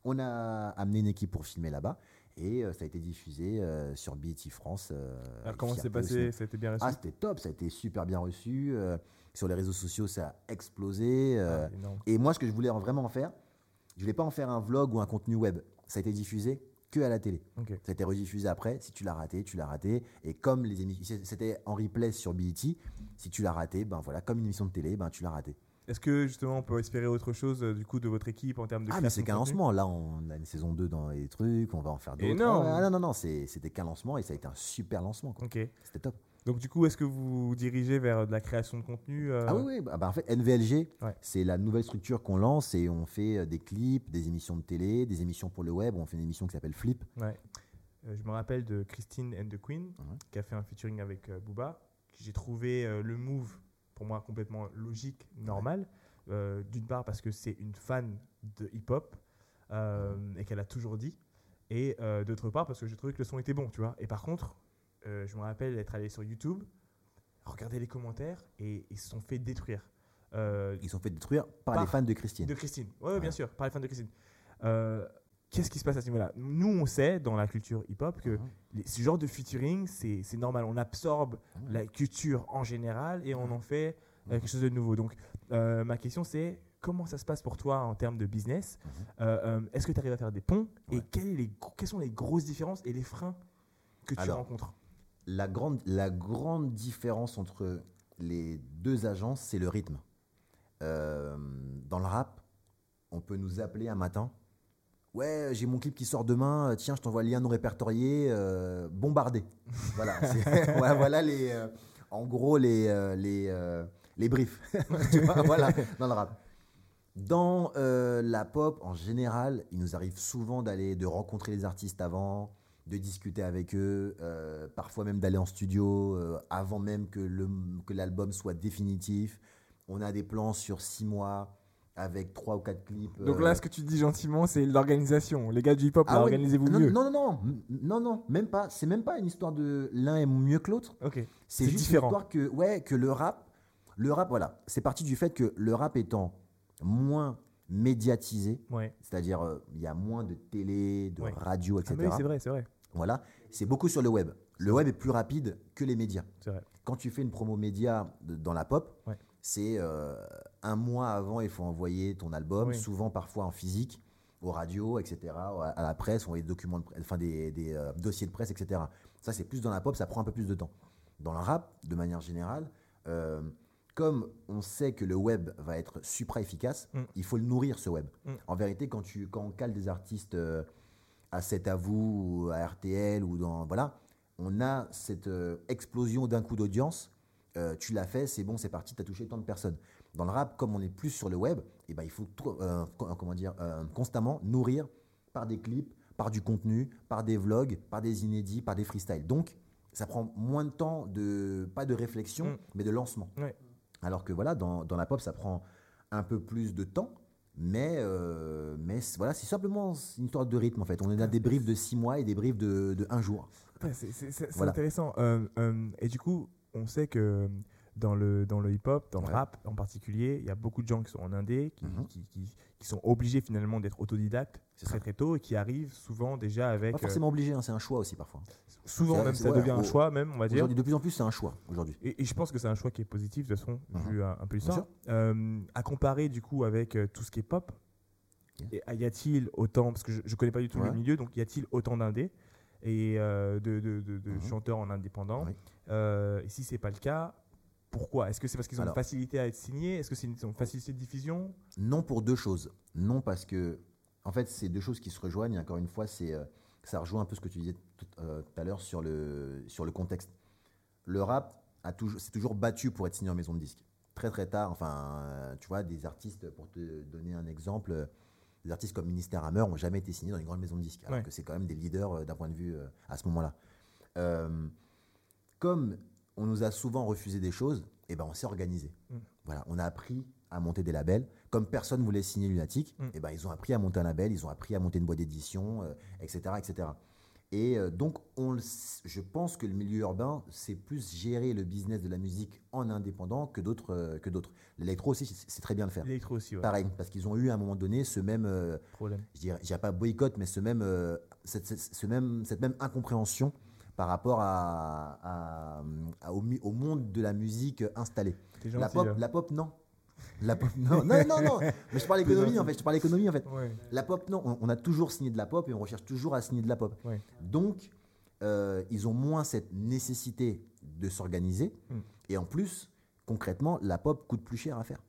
On a amené une équipe pour filmer là-bas. Et euh, ça a été diffusé euh, sur BET France. euh, Alors, comment aussi. passé? Ça a été bien reçu? Ah, c'était top, ça a été super bien reçu. Euh, sur les réseaux sociaux, ça a explosé. euh, Ah, énorme. et moi, ce que je voulais en- vraiment en faire, je voulais pas en faire un vlog ou un contenu web. Ça a été diffusé que à la télé. Ça a été rediffusé après. Si tu l'as raté, tu l'as raté. Et comme les émissions, c'était en replay sur BET, si tu l'as raté, ben voilà, comme une émission de télé, ben tu l'as raté. Est-ce que justement on peut espérer autre chose euh, du coup de votre équipe en termes de Ah, mais c'est qu'un lancement. Là, on a une saison 2 dans les trucs, on va en faire d'autres. Ah, non, non, non, c'est- c'était qu'un lancement et ça a été un super lancement. quoi. C'était top. Donc du coup, est-ce que vous dirigez vers de la création de contenu euh, Ah oui, oui. Bah, bah, en fait, NVLG, Ouais. c'est la nouvelle structure qu'on lance et on fait euh, des clips, des émissions de télé, des émissions pour le web. On fait une émission qui s'appelle Flip. Ouais. Euh, je me rappelle de Christine and the Queen, Ouais. qui a fait un featuring avec euh, Booba. J'ai trouvé euh, le move, pour moi, complètement logique, normal. Euh, D'une part, parce que c'est une fan de hip-hop euh, et qu'elle a toujours dit. Et euh, d'autre part, parce que j'ai trouvé que le son était bon, tu vois. Et par contre, euh, je me rappelle être allé sur YouTube, regarder les commentaires et ils se sont fait détruire. Euh, Ils sont fait détruire par, Par- les fans de Christine. de Christine. Oui, bien Ouais. sûr, par les fans de Christine. Euh, Qu'est-ce qui se passe à ce niveau-là? Nous, on sait dans la culture hip-hop que les- ce genre de featuring, c'est normal. On absorbe Mhm. la culture en général et on en fait quelque chose de nouveau. Donc, ma question, c'est comment ça se passe pour toi en termes de business? Euh, Est-ce que tu arrives à faire des ponts? Et quelles, les sont les grosses différences et les freins que tu Alors, rencontres? La grande, la grande différence entre les deux agences, c'est le rythme. Euh, dans le rap, on peut nous appeler un matin. Ouais, j'ai mon clip qui sort demain. Tiens, je t'envoie le lien non répertorié. euh, bombardé. Voilà. voilà, les, euh, en gros les, euh, les, les briefs. Voilà, dans le rap. Dans la pop, en général, il nous arrive souvent d'aller, de rencontrer les artistes avant, de discuter avec eux, euh, parfois même d'aller en studio euh, avant même que le- que l'album soit définitif. On a des plans sur six mois. avec trois ou quatre clips. Donc euh, là, ce que tu dis gentiment, c'est l'organisation. Les gars du hip-hop, ah organisez-vous non, mieux. Non, non, non, non, non, même pas. C'est même pas une histoire de l'un est mieux que l'autre. Ok. C'est C'est juste différent. une histoire que, ouais, que le rap, le rap, voilà, c'est parti du fait que le rap étant moins médiatisé, Ouais. c'est-à-dire euh, il y a moins de télé, de Ouais. radio, Ah, etc. mais oui, c'est vrai, c'est vrai. Voilà, c'est beaucoup sur le web. Le web est plus rapide que les médias. Vrai. Quand tu fais une promo média de- dans la pop, Ouais. c'est euh, un mois avant, il faut envoyer ton album, Oui. souvent parfois en physique, aux radios, etc., à la presse, on les documents, de enfin des, des, euh, dossiers de presse, etc. Ça, c'est plus dans la pop, ça prend un peu plus de temps. Dans le rap, de manière générale, euh, comme on sait que le web va être supra efficace, Mm. il faut le nourrir ce web. Mm. En vérité, quand, tu, quand on cale des artistes à 7 à vous, ou à RTL, ou dans. Voilà, on a cette euh, explosion d'un coup d'audience. Euh, tu l'as fait, c'est bon, c'est parti, tu as touché tant de personnes. Dans le rap, comme on est plus sur le web, eh ben, il faut euh, co- comment dire, euh, constamment nourrir par des clips, par du contenu, par des vlogs, par des inédits, par des freestyles. Donc, ça prend moins de temps, de, pas de réflexion, Mm. mais de lancement. Alors que voilà, dans, dans la pop, ça prend un peu plus de temps. Mais, euh, mais voilà, c'est simplement une histoire de rythme en fait. On a des briefs de 6 mois et des briefs de, de 1 jour. C'est Voilà. intéressant. Euh, euh, et du coup, on sait que dans le, dans le hip-hop, dans le Ouais. rap en particulier, il y a beaucoup de gens qui sont en indé, qui, qui, qui- qui sont obligés finalement d'être autodidactes C'est très ça. très tôt et qui arrivent souvent déjà avec. Pas euh, forcément obligé, hein, c'est un choix aussi parfois. souvent même ça ouais, devient un choix même, on va dire. De plus en plus, c'est un choix aujourd'hui. Et, et je pense que c'est un choix qui est positif de toute façon, Mhm. vu un, un peu l'histoire. Euh, à comparer du coup avec euh, tout ce qui est pop, et, y a-t-il autant, parce que je, je connais pas du tout le milieu, donc y a-t-il autant d'indés et euh, de, de- de- de Mhm. chanteurs en indépendant? Oui. Euh, Et si c'est pas le cas, pourquoi? Est-ce que c'est parce qu'ils ont Alors- une facilité à être signés? Est-ce que c'est une, une facilité de diffusion? Non pour deux choses. Non parce que, en fait, c'est deux choses qui se rejoignent. Et encore une fois, c'est, euh, ça rejoint un peu ce que tu disais tout, euh, tout à l'heure sur le, sur le contexte. Le rap s'est toujours battu pour être signé en maison de disque. Très très tard, enfin, euh, tu vois, des artistes, pour te donner un exemple, des artistes comme Ministère Hammer n'ont jamais été signés dans une grande maison de disque. Alors Ouais. que c'est quand même des leaders euh, d'un point de vue à ce moment-là. Comme on nous a souvent refusé des choses, eh ben on s'est organisé. Mm. Voilà, on a appris à monter des labels. Comme personne voulait signer Lunatic, Mm. eh ben ils ont appris à monter un label, ils ont appris à monter une boîte d'édition, euh, etc., etc. Et euh, donc, on le je pense que le milieu urbain, c'est plus gérer le business de la musique en indépendant que d'autres. euh, que d'autres. L'électro aussi, c'est très bien le faire. L'électro aussi, ouais, Pareil, parce qu'ils ont eu à un moment donné ce même, euh, problème. je dirais, je dirais pas boycott, mais ce même, cette, cette- ce même, cette même incompréhension par rapport à, à- à- au, monde de la musique installée. La pop, là. la pop, non. La pop, non, non, non, non. Mais je parle économie en fait. Je parle économie en fait. Ouais. La pop, non. On, on a toujours signé de la pop et on recherche toujours à signer de la pop. Ouais. Donc, euh, ils ont moins cette nécessité de s'organiser. Mm. Et en plus, concrètement, la pop coûte plus cher à faire.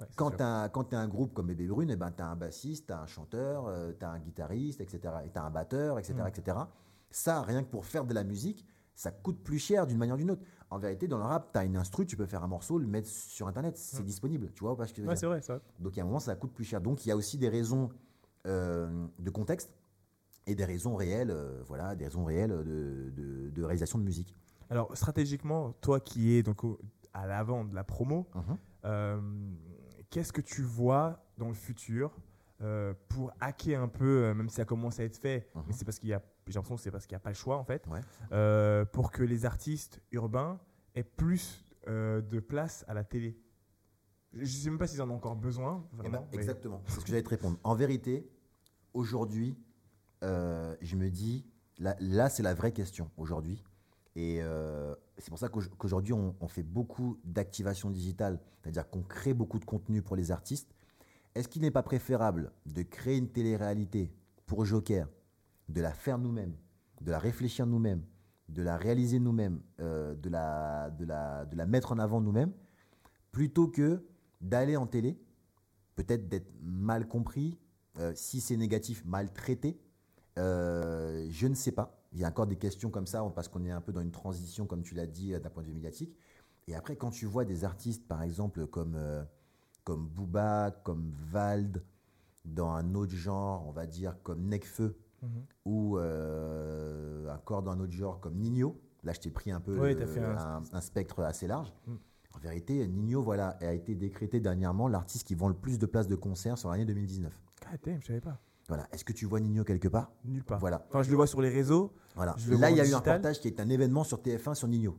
Ouais, Quand tu as, un groupe comme Bébé Brune, eh ben, tu as un bassiste, tu as un chanteur, tu as un guitariste, etc. Et tu as un batteur, etc., Mm. etc. Ça, rien que pour faire de la musique, ça coûte plus cher d'une manière ou d'une autre. En vérité, dans le rap, tu as une instru, tu peux faire un morceau, le mettre sur Internet, c'est Mm. disponible. Tu vois pas ce que je veux Ouais, dire vrai, ça. donc, il y a un moment, ça coûte plus cher. Donc, il y a aussi des raisons euh, de contexte et des raisons réelles, euh, voilà, des raisons réelles de, de- de réalisation de musique. Alors, stratégiquement, toi qui es donc au- à l'avant de la promo, Mhm. Euh, Qu'est-ce que tu vois dans le futur pour hacker un peu, même si ça commence à être fait, Mhm. mais c'est parce qu'il y a, j'ai l'impression que c'est parce qu'il n'y a pas le choix en fait, Ouais. euh, pour que les artistes urbains aient plus euh, de place à la télé. Je ne sais même pas s'ils en ont encore besoin. Eh ben, Vraiment, mais- exactement, c'est ce que j'allais te répondre. En vérité, aujourd'hui, euh, je me dis, là, là, c'est la vraie question aujourd'hui. Et c'est pour ça qu'auj- qu'aujourd'hui, on, on fait beaucoup d'activation digitale, c'est-à-dire qu'on crée beaucoup de contenu pour les artistes. Est-ce qu'il n'est pas préférable de créer une télé-réalité pour Joker, de la faire nous-mêmes, de la réfléchir nous-mêmes, de la réaliser nous-mêmes, euh, de, la, de, la, de la mettre en avant nous-mêmes, plutôt que d'aller en télé, peut-être d'être mal compris, euh, si c'est négatif, mal traité. Euh, je ne sais pas. Il y a encore des questions comme ça, parce qu'on est un peu dans une transition, comme tu l'as dit, d'un point de vue médiatique. Et après, quand tu vois des artistes, par exemple, comme, euh, comme Booba, comme Vald, dans un autre genre, on va dire comme Necfeu, Mhm. ou euh, encore dans un autre genre comme Nino, là je t'ai pris un peu Ouais, le- t'as fait un- un, un spectre assez large. Mm. En vérité, Nino voilà, a été décrété dernièrement l'artiste qui vend le plus de places de concert sur l'année 2019. God damn, je savais pas. Voilà. Est-ce que tu vois Nino quelque part? Nulle part. Voilà. Enfin, je le vois sur les réseaux. voilà. Je Là, il y a eu un reportage qui est un événement sur TF1 sur Nino.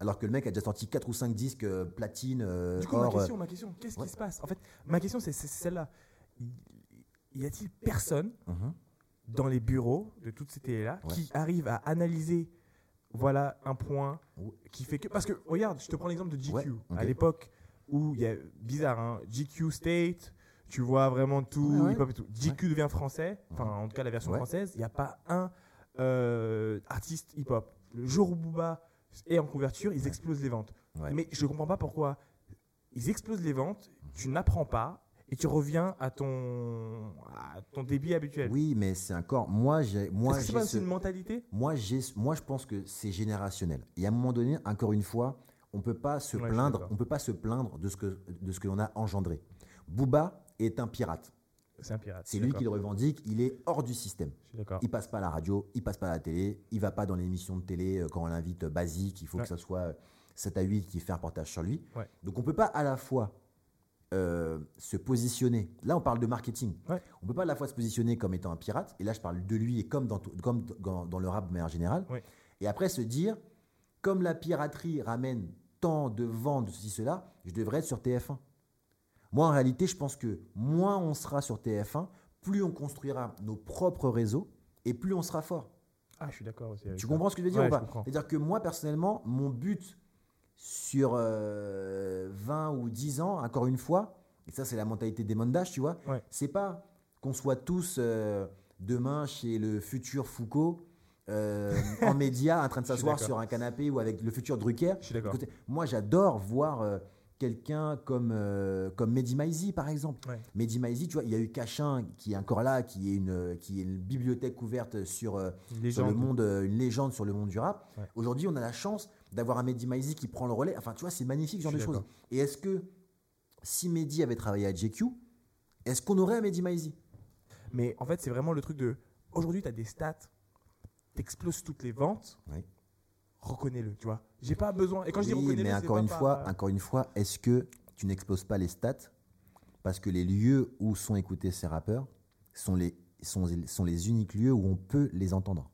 Alors que le mec a déjà sorti 4 ou 5 disques euh, platine, euh, Du coup, or. ma question, ma question, qu'est-ce ouais. qui se passe? En fait, ma question, c'est celle-là. Y- a-t-il personne euh, mhm. Dans les bureaux de toutes ces télés-là Ouais. qui arrive à analyser, voilà, un point qui fait que. Parce que, regarde, je te prends l'exemple de GQ. Ouais, À l'époque où il y a. Bizarre, hein, GQ State, tu vois vraiment tout, Ouais, ouais. hip-hop et tout. GQ devient français, enfin, en tout cas, la version Ouais. française, il n'y a pas un euh, artiste hip-hop. Le jour où Booba est en couverture, ils explosent les ventes. Ouais. Mais je ne comprends pas pourquoi ils explosent les ventes, tu n'apprends pas et tu reviens à ton, à ton débit habituel. Oui, mais c'est encore. Moi, j'ai. C'est pas ce- une mentalité? Moi, j'ai, moi, je pense que c'est générationnel. Et à un moment donné, encore une fois, on peut pas se Ouais, plaindre. On peut pas se plaindre de ce que de ce que l'on a engendré. Booba est un pirate. C'est un pirate. C'est lui qui le revendique. Il est hors du système. Il passe pas à la radio, il passe pas à la télé, il va pas dans l'émission de télé euh, quand on l'invite euh, basique. Il faut Ouais. que ça soit euh, 7 à 8 qui fait un reportage sur lui. Ouais. Donc on peut pas à la fois euh, se positionner. Là, on parle de marketing. Ouais. On peut pas à la fois se positionner comme étant un pirate. Et là, je parle de lui et comme dans, tout- comme dans, dans le rap de manière générale. Ouais. Et après se dire, comme la piraterie ramène tant de ventes de ceci cela, je devrais être sur TF1. Moi, en réalité, je pense que moins on sera sur TF1, plus on construira nos propres réseaux et plus on sera fort. Ah, je suis d'accord aussi. avec Tu ça. comprends ce que je veux dire Ouais, ou pas? C'est-à-dire que moi, personnellement, mon but sur euh, 20 ou 10 ans, encore une fois, et ça, c'est la mentalité des mondages, tu vois, Ouais. c'est pas qu'on soit tous euh, demain chez le futur Foucault. euh, en média, en train de s'asseoir sur un canapé ou avec le futur Drucker. Je suis d'accord. Écoutez, moi, j'adore voir euh, quelqu'un comme, euh, comme Mehdi Maizi, par exemple. Ouais. Mehdi Maizi, tu vois, il y a eu Cachin qui est encore là, qui est une, qui est une bibliothèque ouverte sur, euh, le monde, euh, une légende sur le monde du rap. Ouais. Aujourd'hui, on a la chance d'avoir un Mehdi Maizi qui prend le relais. Enfin, tu vois, c'est magnifique, ce genre de choses. Et est-ce que si Mehdi avait travaillé à JQ, est-ce qu'on aurait un Mehdi Maizi? Mais en fait, c'est vraiment le truc de. Aujourd'hui, tu as des stats, t'exploses toutes les ventes, Oui. reconnais-le, tu vois. J'ai pas besoin. Et quand je dis Oui, reconnais-le, mais encore une fois, encore une fois, est-ce que tu n'exploses pas les stats parce que les lieux où sont écoutés ces rappeurs sont les, sont, sont les uniques lieux où on peut les entendre?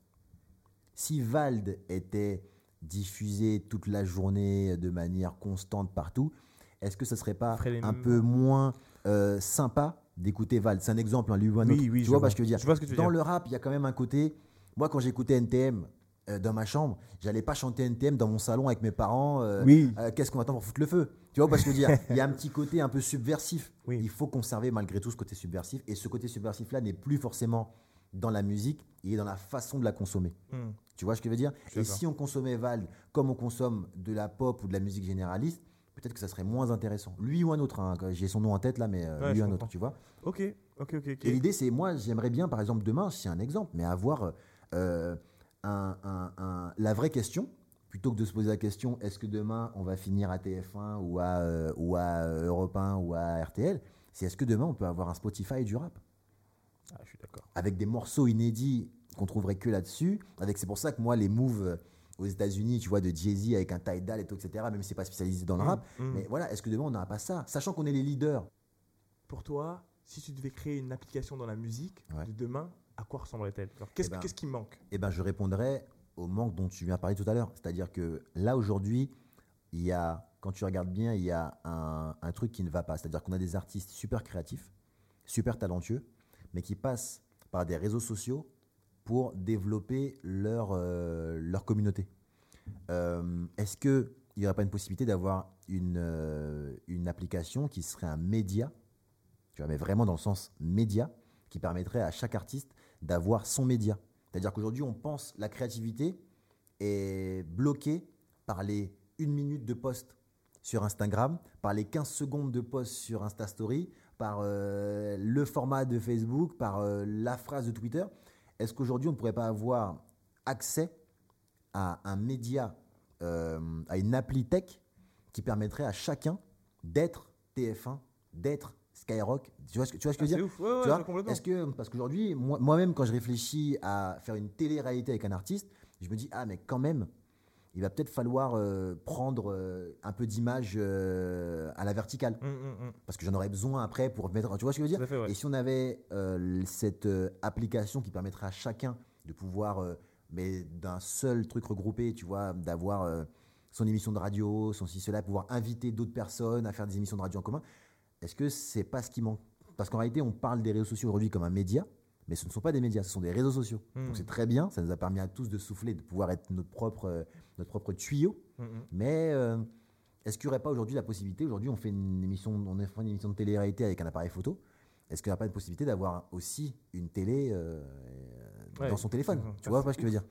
Si Vald était diffusé toute la journée de manière constante partout, est-ce que ça serait pas un peu moins euh, sympa d'écouter Vald C'est un exemple, hein, lui ou un Oui, autre. oui, tu je vois vois. pas ce que je veux dire? Je vois ce que tu veux Dans dire. le rap, il y a quand même un côté. Moi, quand j'écoutais NTM euh, dans ma chambre, j'allais pas chanter NTM dans mon salon avec mes parents. euh, Oui. euh, Qu'est-ce qu'on attend pour foutre le feu? Tu vois pas ce que je veux dire? Il y a un petit côté un peu subversif. Oui. Il faut conserver malgré tout ce côté subversif. Et ce côté subversif-là n'est plus forcément dans la musique, il est dans la façon de la consommer. Hmm. Tu vois ce que je veux dire? Et d'accord. si on consommait Vald comme on consomme de la pop ou de la musique généraliste, peut-être que ça serait moins intéressant. Lui ou un autre, hein, j'ai son nom en tête là, mais euh, Ouais, lui ou un comprends. autre, tu vois Ok, ok, ok. et l'idée, c'est moi, j'aimerais bien, par exemple, demain, c'est un exemple, mais avoir euh, un- un- un- la vraie question, plutôt que de se poser la question, est-ce que demain, on va finir à TF1 ou à, euh, ou à euh, Europe 1 ou à RTL C'est est-ce que demain, on peut avoir un Spotify et du rap? Ah, je suis d'accord. Avec des morceaux inédits qu'on trouverait que là-dessus. Avec C'est pour ça que moi, les moves euh, aux États-Unis, tu vois, de Jay-Z avec un Tidal et tout, etc., même si c'est pas spécialisé dans le Hmm, rap, hmm. mais voilà, est-ce que demain, on n'aura pas ça? Sachant qu'on est les leaders. Pour toi, si tu devais créer une application dans la musique Ouais. de demain, à quoi ressemblerait-elle? Qu'est-ce Eh ben, qu'est-ce qui manque? eh ben, je répondrai au manque dont tu viens parler tout à l'heure. C'est-à-dire que là, aujourd'hui, il y a, quand tu regardes bien, il y a un, un truc qui ne va pas. C'est-à-dire qu'on a des artistes super créatifs, super talentueux, mais qui passent par des réseaux sociaux pour développer leur, euh, leur communauté. Euh, Est-ce qu'il n'y aurait pas une possibilité d'avoir une, euh, une application qui serait un média, tu vois, mais vraiment dans le sens média, qui permettrait à chaque artiste d'avoir son média? C'est-à-dire qu'aujourd'hui, on pense la créativité est bloquée par les 1 minute de post sur Instagram, par les 15 secondes de post sur Insta Story, par euh, le format de Facebook, par euh, la phrase de Twitter. Est-ce qu'aujourd'hui, on ne pourrait pas avoir accès à un média, euh, à une appli tech qui permettrait à chacun d'être TF1, d'être Skyrock? Tu vois ce que, tu vois ce que je veux Ah, dire? c'est ouf, ouais, ouais, tu vois, complètement. Est-ce que parce qu'aujourd'hui, moi- moi-même, quand je réfléchis à faire une télé-réalité avec un artiste, je me dis ah mais quand même, il va peut-être falloir euh, prendre euh, un peu d'image euh, à la verticale. Hum, hum, hum. Parce que j'en aurais besoin après pour mettre. Tu vois ce que je veux dire? À fait, ouais. Et si on avait cette application qui permettrait à chacun de pouvoir, mais d'un seul truc regroupé, tu vois, d'avoir son émission de radio, son ci, cela, pouvoir inviter d'autres personnes à faire des émissions de radio en commun, est-ce que c'est pas ce qui manque? Parce qu'en réalité, on parle des réseaux sociaux aujourd'hui comme un média, mais ce ne sont pas des médias, ce sont des réseaux sociaux. Hmm. Donc c'est très bien, ça nous a permis à tous de souffler, de pouvoir être notre propre, euh, notre propre tuyau. Hum, hum. Mais euh, est-ce qu'il n'y aurait pas aujourd'hui la possibilité Aujourd'hui, on fait une émission, on fait une émission de télé-réalité avec un appareil photo. Est-ce qu'il n'y a pas une possibilité d'avoir aussi une télé euh, Ouais. dans son téléphone? Tu vois pas ce que je veux dire?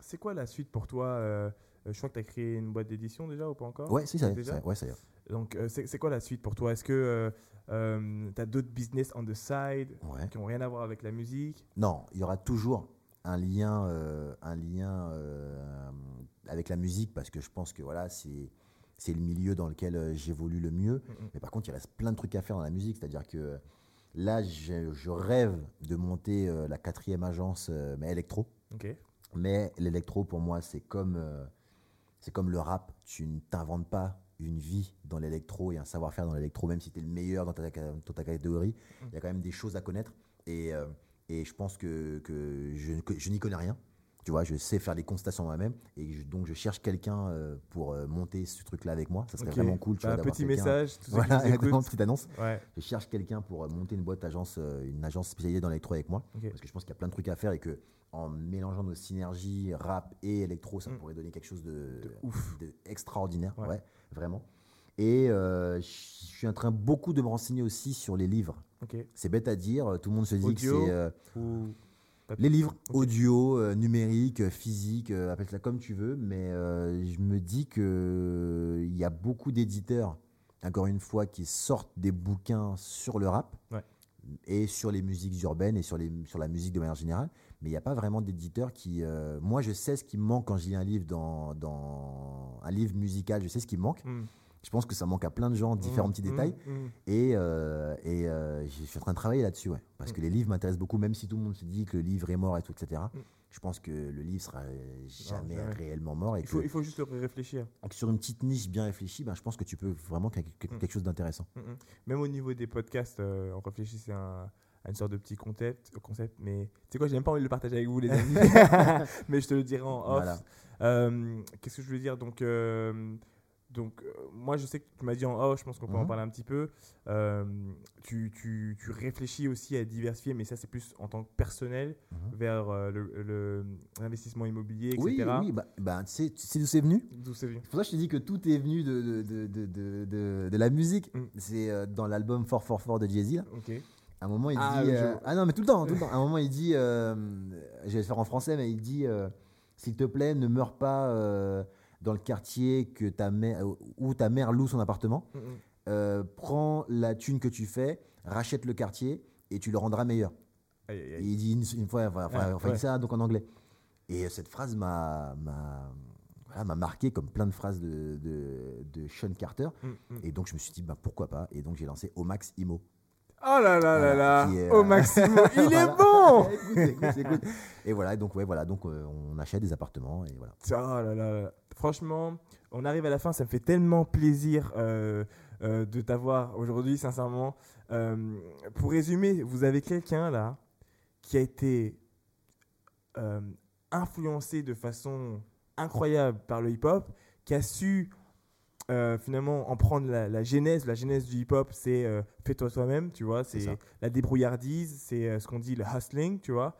C'est quoi la suite pour toi Je crois que tu as créé une boîte d'édition déjà ou pas encore Ouais, si, ça, ça- ouais, ça y est. Donc, euh, c'est quoi la suite pour toi? Est-ce que tu as d'autres business on the side Ouais. qui n'ont rien à voir avec la musique? Non, il y aura toujours un lien, euh, un lien euh, avec la musique parce que je pense que voilà, c'est c'est le milieu dans lequel euh, j'évolue le mieux. Mhm. Mais par contre, il reste plein de trucs à faire dans la musique. C'est-à-dire que là, je, je rêve de monter euh, la quatrième agence, euh, mais électro. Ok. Mais l'électro, pour moi, c'est comme, euh, c'est comme le rap. Tu ne t'inventes pas une vie dans l'électro et un savoir-faire dans l'électro, même si tu es le meilleur dans ta, dans ta catégorie. Il y a quand même des choses à connaître. Et, euh, et je pense que, que je, je n'y connais rien. Tu vois, je sais faire des constats sur moi-même. Et je- donc, je cherche quelqu'un euh, pour euh, monter ce truc-là avec moi. Ça serait vraiment cool. Tu Bah, vois, d'avoir petit message, ceux Voilà, exactement, petite annonce. Ouais. Je cherche quelqu'un pour monter une boîte agence, une agence spécialisée dans l'électro avec moi. Parce que je pense qu'il y a plein de trucs à faire et que en mélangeant nos synergies rap et électro, ça Mm. pourrait donner quelque chose de, De ouf. de extraordinaire. Ouais. Ouais. vraiment. Et euh, je suis en train beaucoup de me renseigner aussi sur les livres. C'est bête à dire, tout le monde se dit Audio. que c'est euh, Ou... les livres audio, euh, numérique, physique, appelle ça comme tu veux, mais je me dis que il y a beaucoup d'éditeurs, encore une fois, qui sortent des bouquins sur le rap Ouais. et sur les musiques urbaines et sur, les, sur la musique de manière générale, mais il n'y a pas vraiment d'éditeurs qui. euh, moi, je sais ce qui me manque quand je lis un livre dans, dans un livre musical, je sais ce qui me manque. Hmm. Je pense que ça manque à plein de gens, différents Hmm, petits hmm, détails. Et, euh, et euh, je suis en train de travailler là-dessus, ouais. Parce que les livres m'intéressent beaucoup, même si tout le monde se dit que le livre est mort et tout, etc. Je pense que le livre sera jamais, jamais. réellement mort. Et Il faut, que, il faut juste le réfléchir. sur une petite niche bien réfléchie, ben, je pense que tu peux vraiment créer quelque, quelque chose d'intéressant. Même au niveau des podcasts, on réfléchissait à, un- à une sorte de petit concept, concept mais tu sais quoi, j'ai même pas envie de le partager avec vous, les amis. mais je te le dirai en off. Voilà. Euh, Qu'est-ce que je veux dire? Donc, euh, donc euh, moi, je sais que tu m'as dit en off, je pense qu'on peut en Mhm. parler un petit peu. Tu, tu, tu réfléchis aussi à diversifier, mais ça, c'est plus en tant que personnel Mhm. vers le- le- l'investissement immobilier, etc. Oui, oui, bah, bah, tu sais, tu sais d'où c'est venu? D'où c'est venu C'est pour ça que je te dis que tout est venu de, de, de, de, de, la musique. Mm. C'est dans l'album Fort Fort Fort de Jay-Z. là. À un moment, il Ah, dit. je euh, ah non, mais tout le temps, tout le temps. À un moment, il dit. euh, je vais le faire en français, mais il dit euh, S'il te plaît, ne meurs pas dans le quartier que ta mère, où ta mère loue son appartement. Mm, mm. Prends la thune que tu fais, rachète le quartier et tu le rendras meilleur. Aïe, aïe, Et aïe. il dit une, une fois, enfin, Ah, enfin, ouais. ça donc en anglais. Et cette phrase m'a m'a voilà, m'a marqué comme plein de phrases de, de, de Sean Carter. Mm, mm. Et donc je me suis dit, bah, pourquoi pas? Et donc j'ai lancé Omax Imo. Oh là là là là Au euh, maximum Il est bon Écoute, écoute, écoute. Et voilà, donc ouais, voilà, donc euh, on achète des appartements et voilà. Oh là là. Franchement, on arrive à la fin, ça me fait tellement plaisir euh, de t'avoir aujourd'hui, sincèrement. Pour résumer, vous avez quelqu'un là qui a été influencé de façon incroyable par le hip-hop, qui a su euh, finalement en prendre la, la genèse. La genèse du hip-hop, c'est euh, fais-toi toi-même, tu vois, C'est la débrouillardise, c'est euh, ce qu'on dit le hustling, tu vois.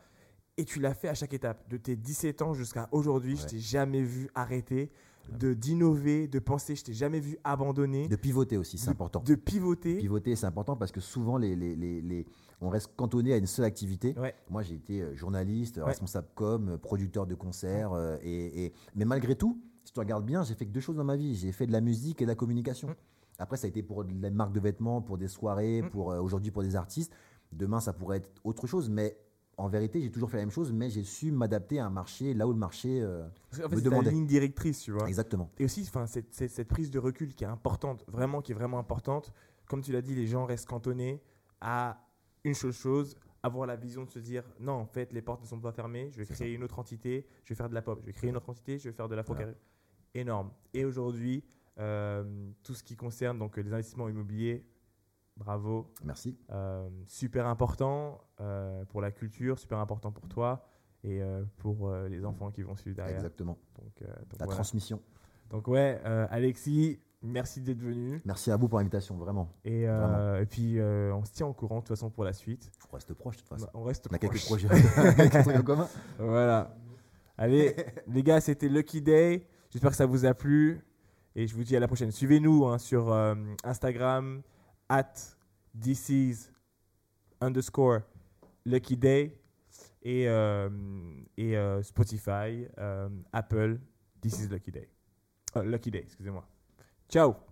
Et tu l'as fait à chaque étape. De tes 17 ans jusqu'à aujourd'hui, je Ouais. t'ai jamais vu arrêter de d'innover, de penser, je t'ai jamais vu abandonner, De pivoter aussi, c'est important. de pivoter. Pivoter, c'est important parce que souvent, les, les, les, les- on reste cantonné à une seule activité. Ouais. Moi, j'ai été euh, journaliste, Ouais. responsable com, producteur de concerts. et, et- Mais malgré tout, si tu regardes bien, j'ai fait que deux choses dans ma vie. J'ai fait de la musique et de la communication. Mm. Après, ça a été pour de la marque de vêtements, pour des soirées, Mm. pour euh, aujourd'hui pour des artistes. Demain, ça pourrait être autre chose. Mais en vérité, j'ai toujours fait la même chose, mais j'ai su m'adapter à un marché là où le marché. euh, fait, me c'est demandait. ligne directrice, tu vois. Exactement. Et aussi, enfin, cette, prise de recul qui est importante, vraiment, qui est vraiment importante. Comme tu l'as dit, les gens restent cantonnés à une seule chose, avoir la vision de se dire non, en fait, les portes ne sont pas fermées, je vais C'est créer une autre entité, je vais faire de la pop, je vais créer une autre entité, je vais faire de la Voilà. Énorme. Et aujourd'hui, euh, tout ce qui concerne donc les investissements immobiliers, bravo, Merci. euh, super important euh, pour la culture, super important pour toi et pour les enfants qui vont suivre derrière. Exactement. Donc, donc La voilà. transmission. Donc ouais, Alexis, merci d'être venu. Merci à vous pour l'invitation, vraiment. Et, euh, et puis euh, on se tient au courant de toute façon pour la suite. On reste proche de toute façon. On reste On a quelques projets quelques trucs en commun. Voilà. Allez, les gars, c'était Lucky Day. J'espère que ça vous a plu. Et je vous dis à la prochaine. Suivez-nous hein, sur euh, Instagram, at this underscore Lucky Day. Et, euh, euh, Spotify, Apple, is Lucky Day. Lucky Day, excusez-moi. Ciao